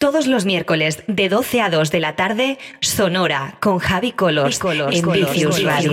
Todos los miércoles de 12 a 2 de la tarde, Sonora con Javi Colors, Colors en Vicius Radio.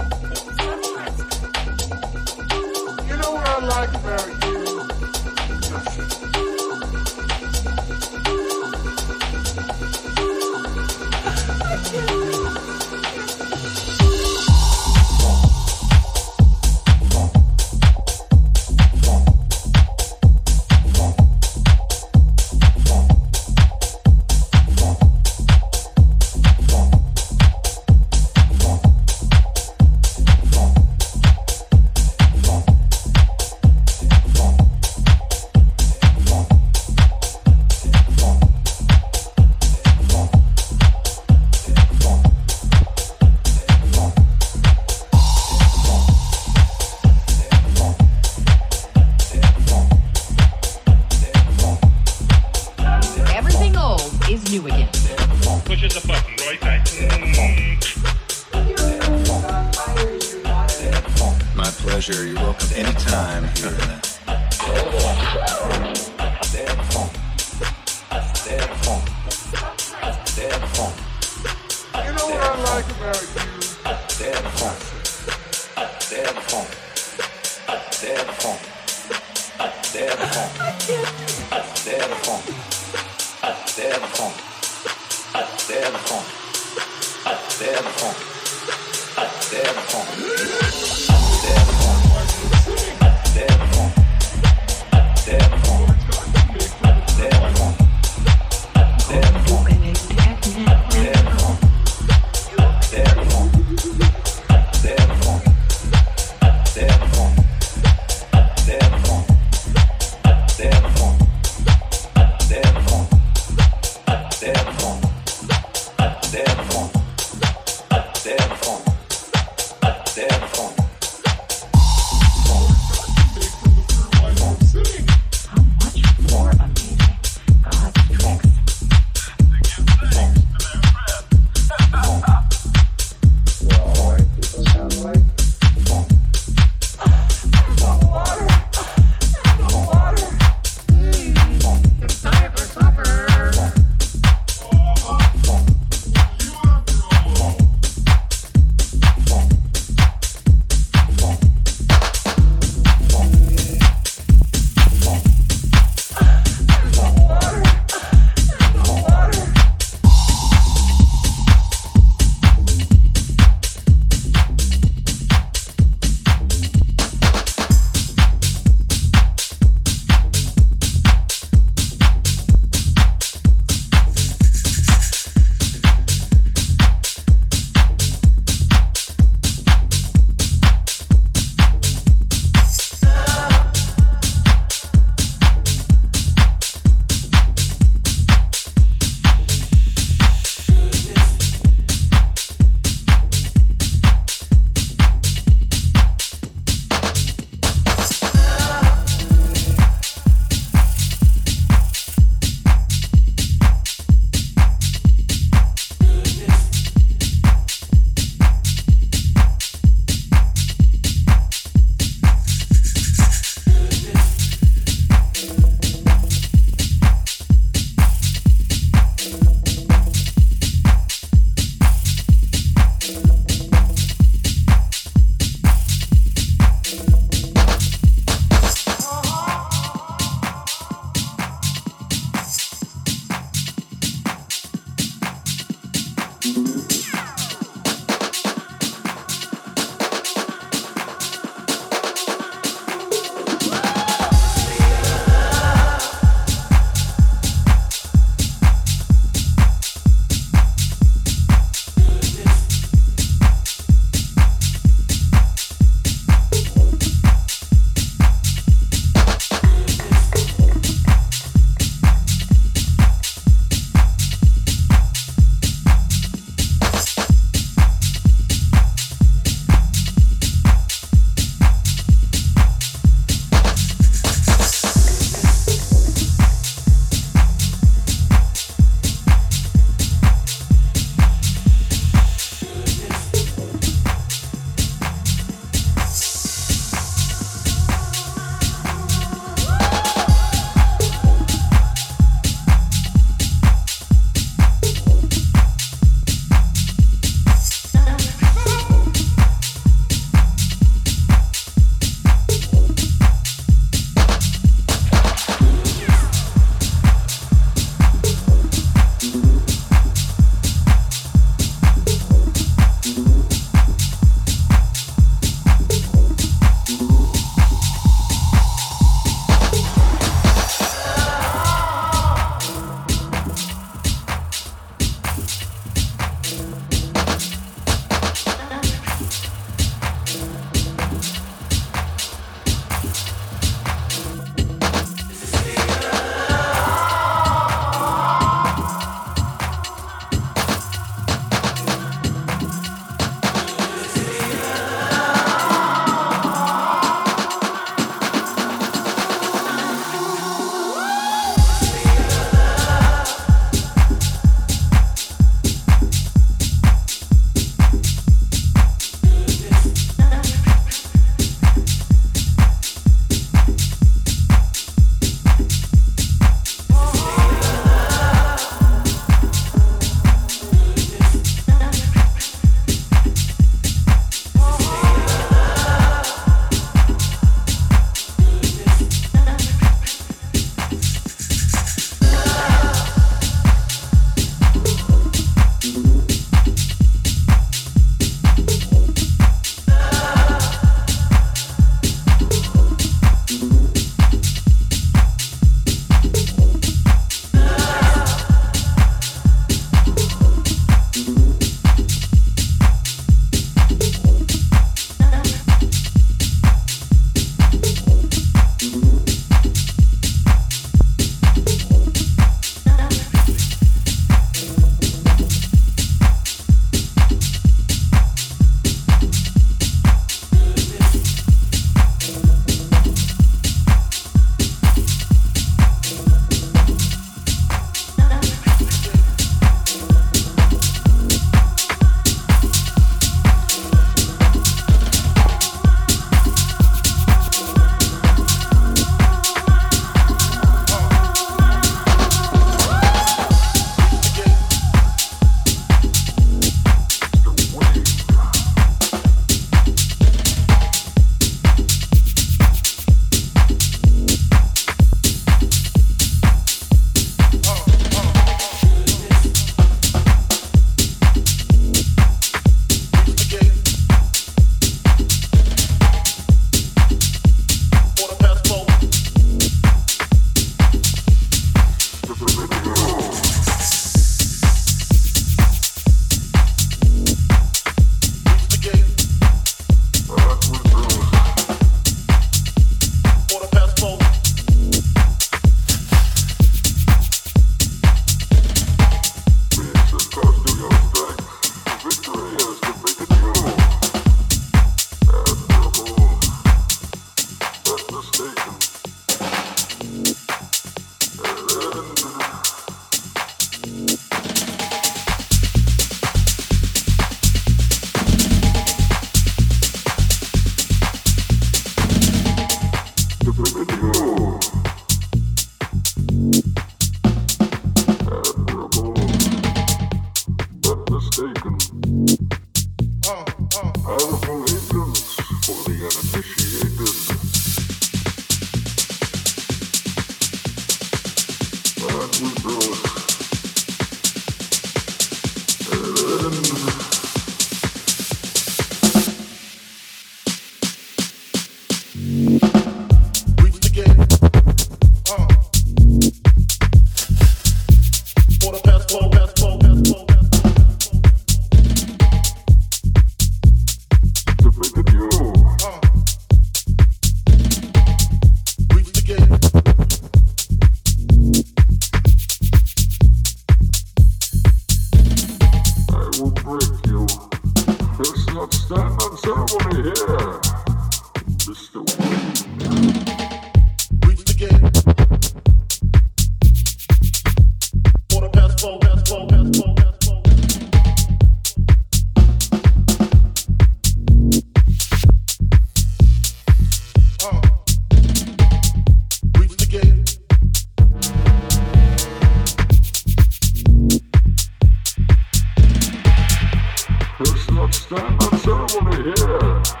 Stand and serve on the hair.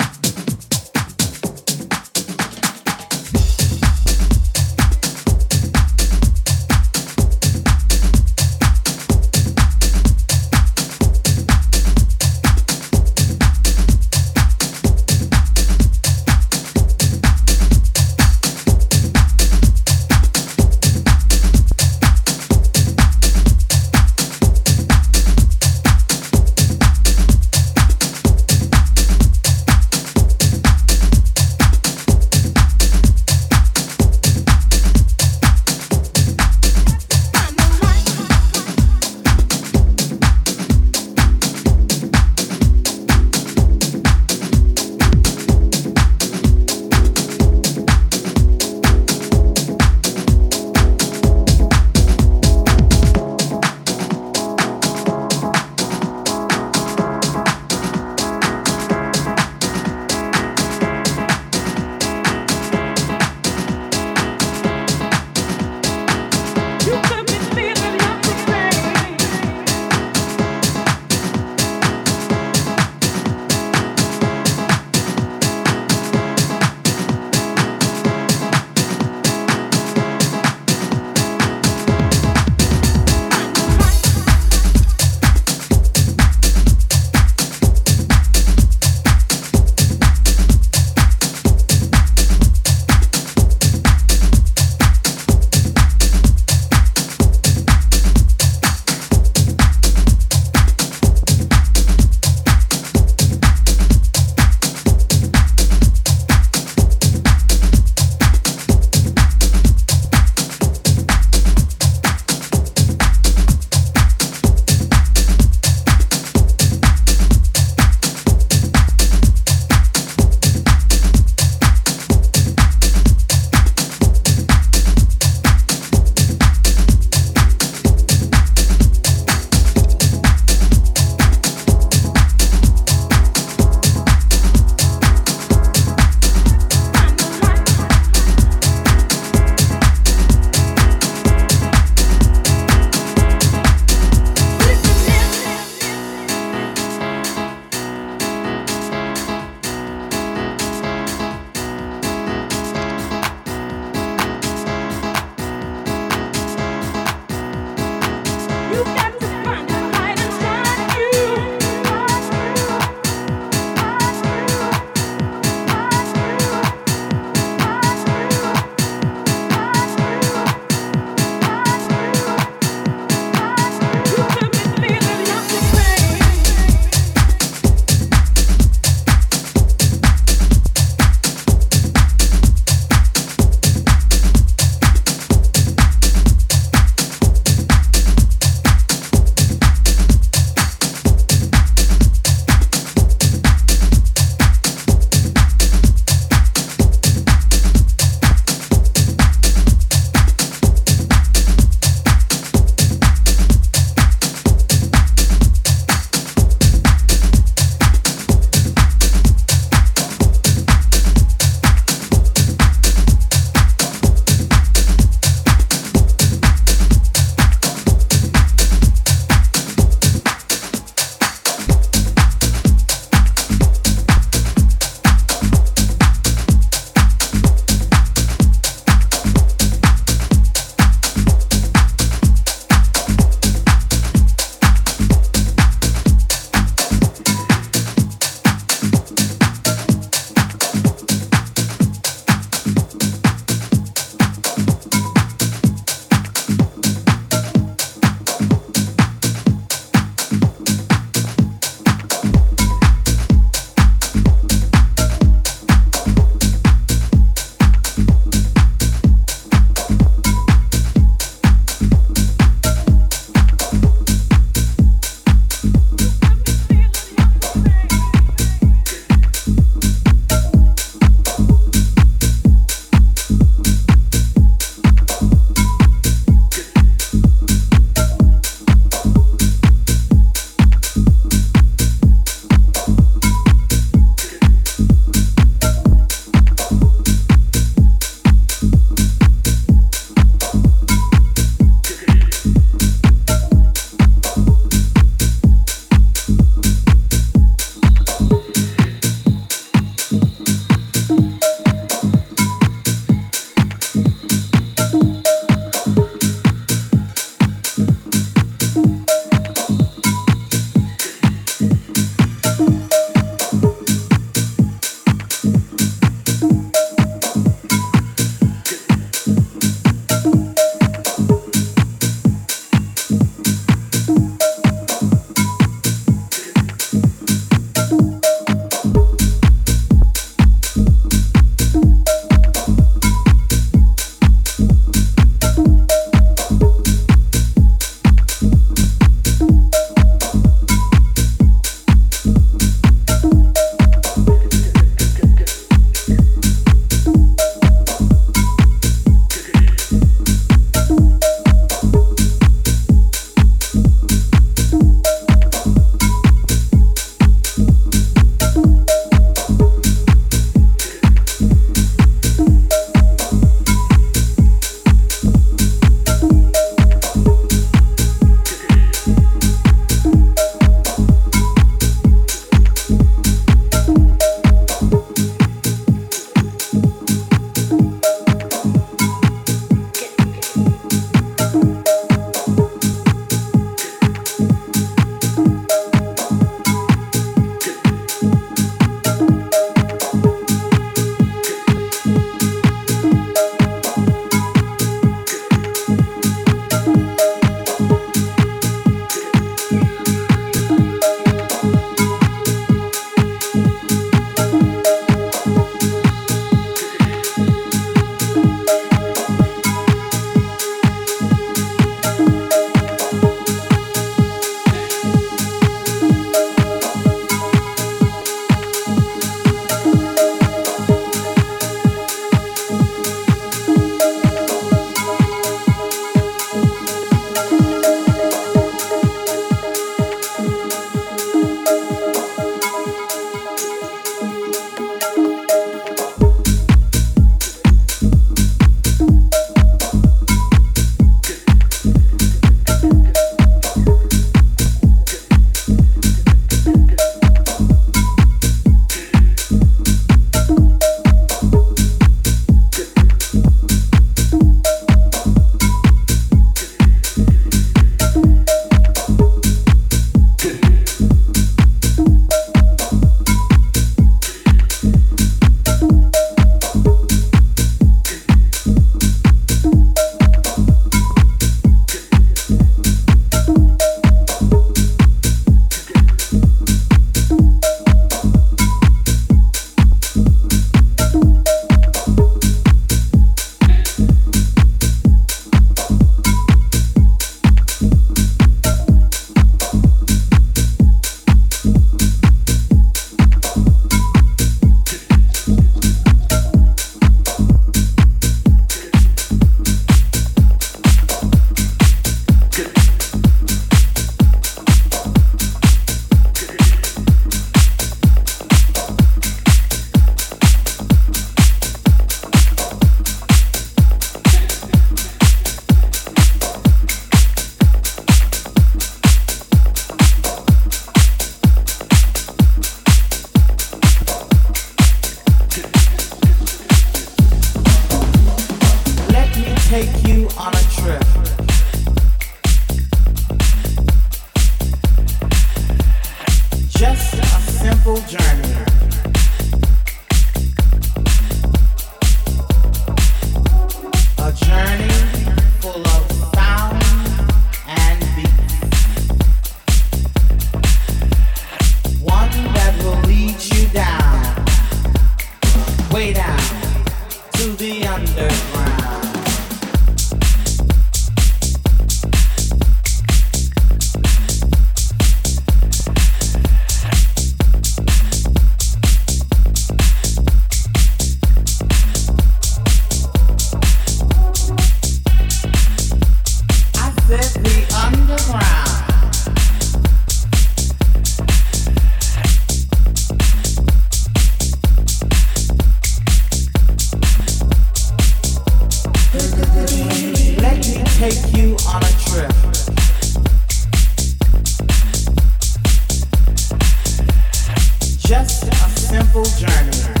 just a simple journey.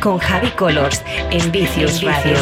Con Javi Colors en Vicious Radio.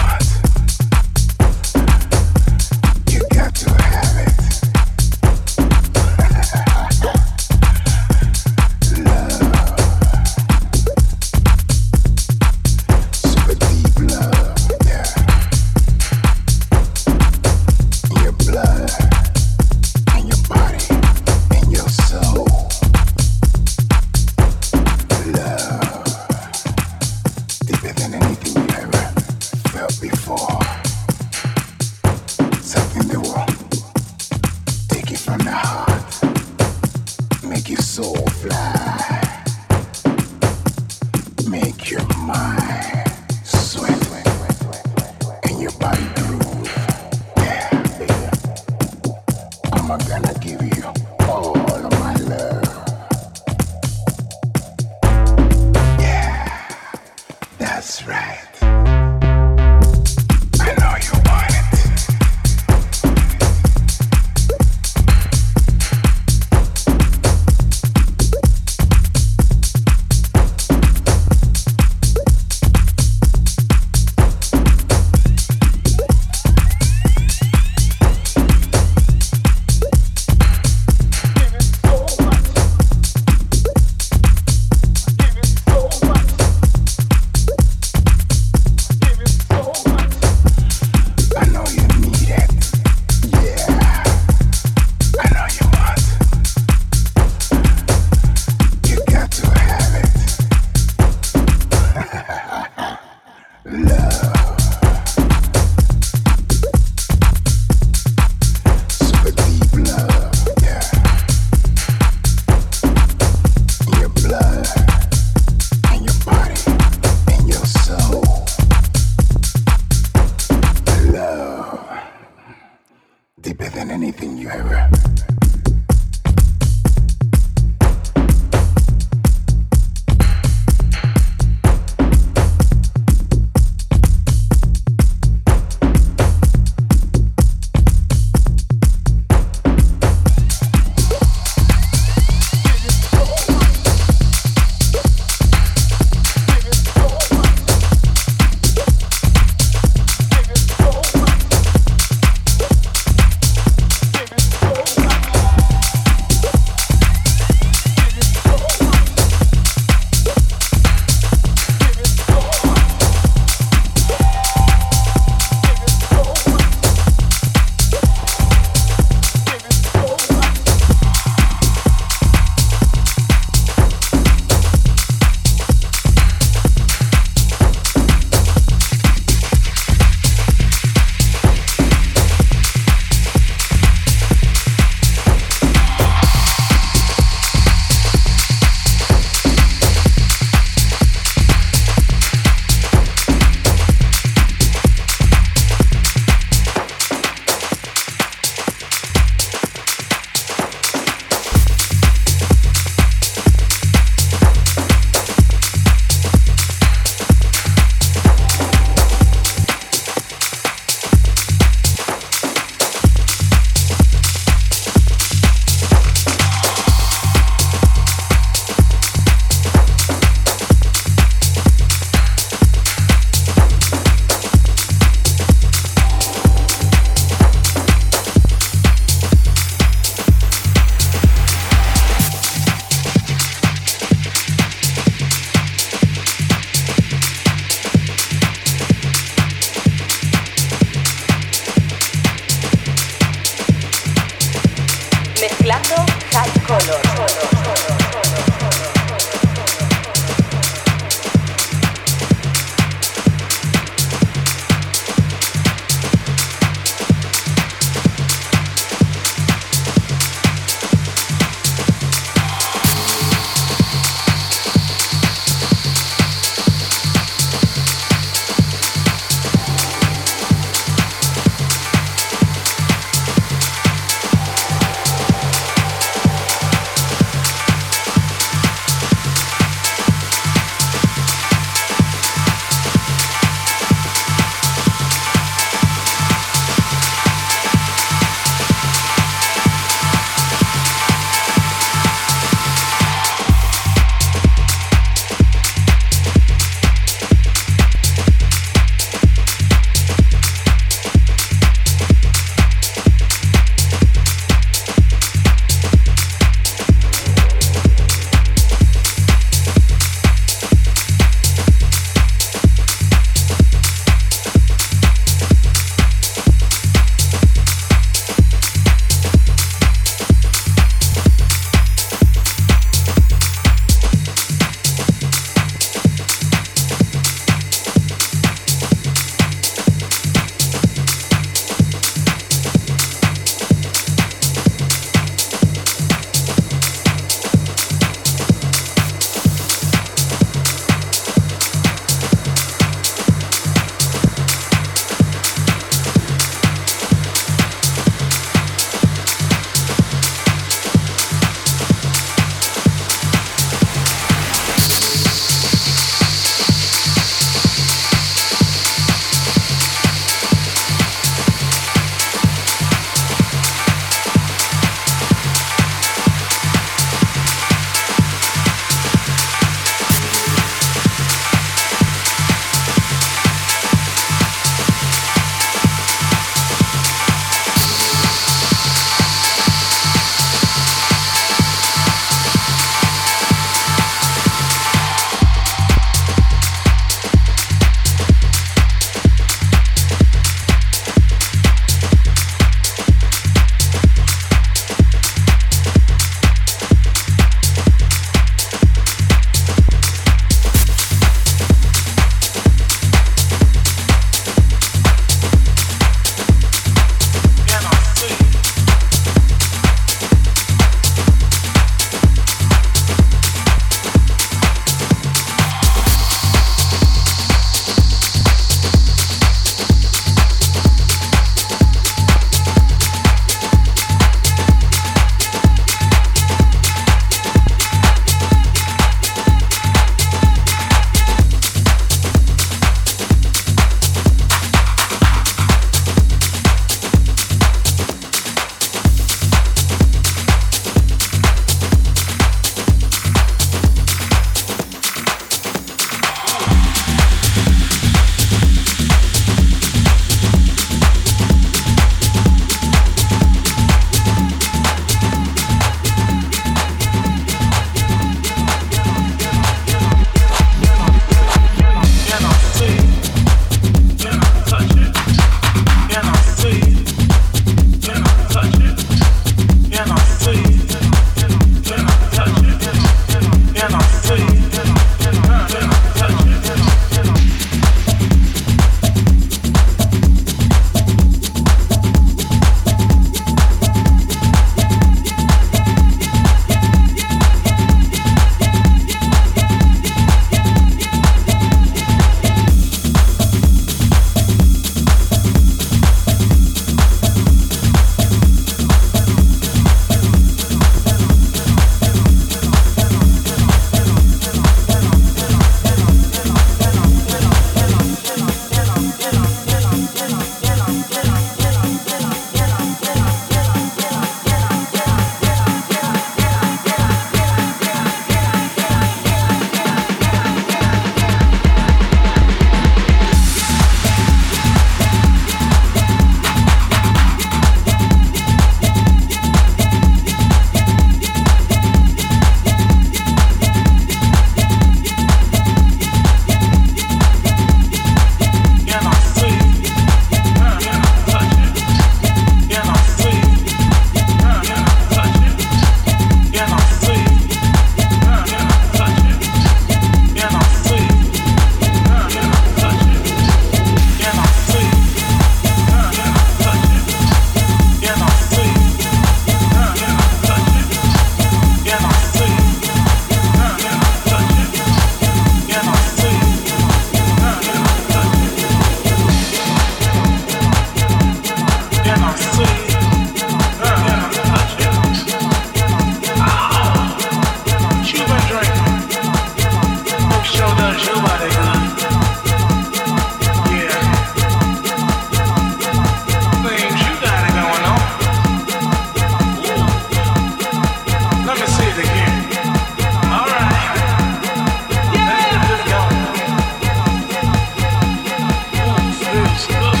Yeah.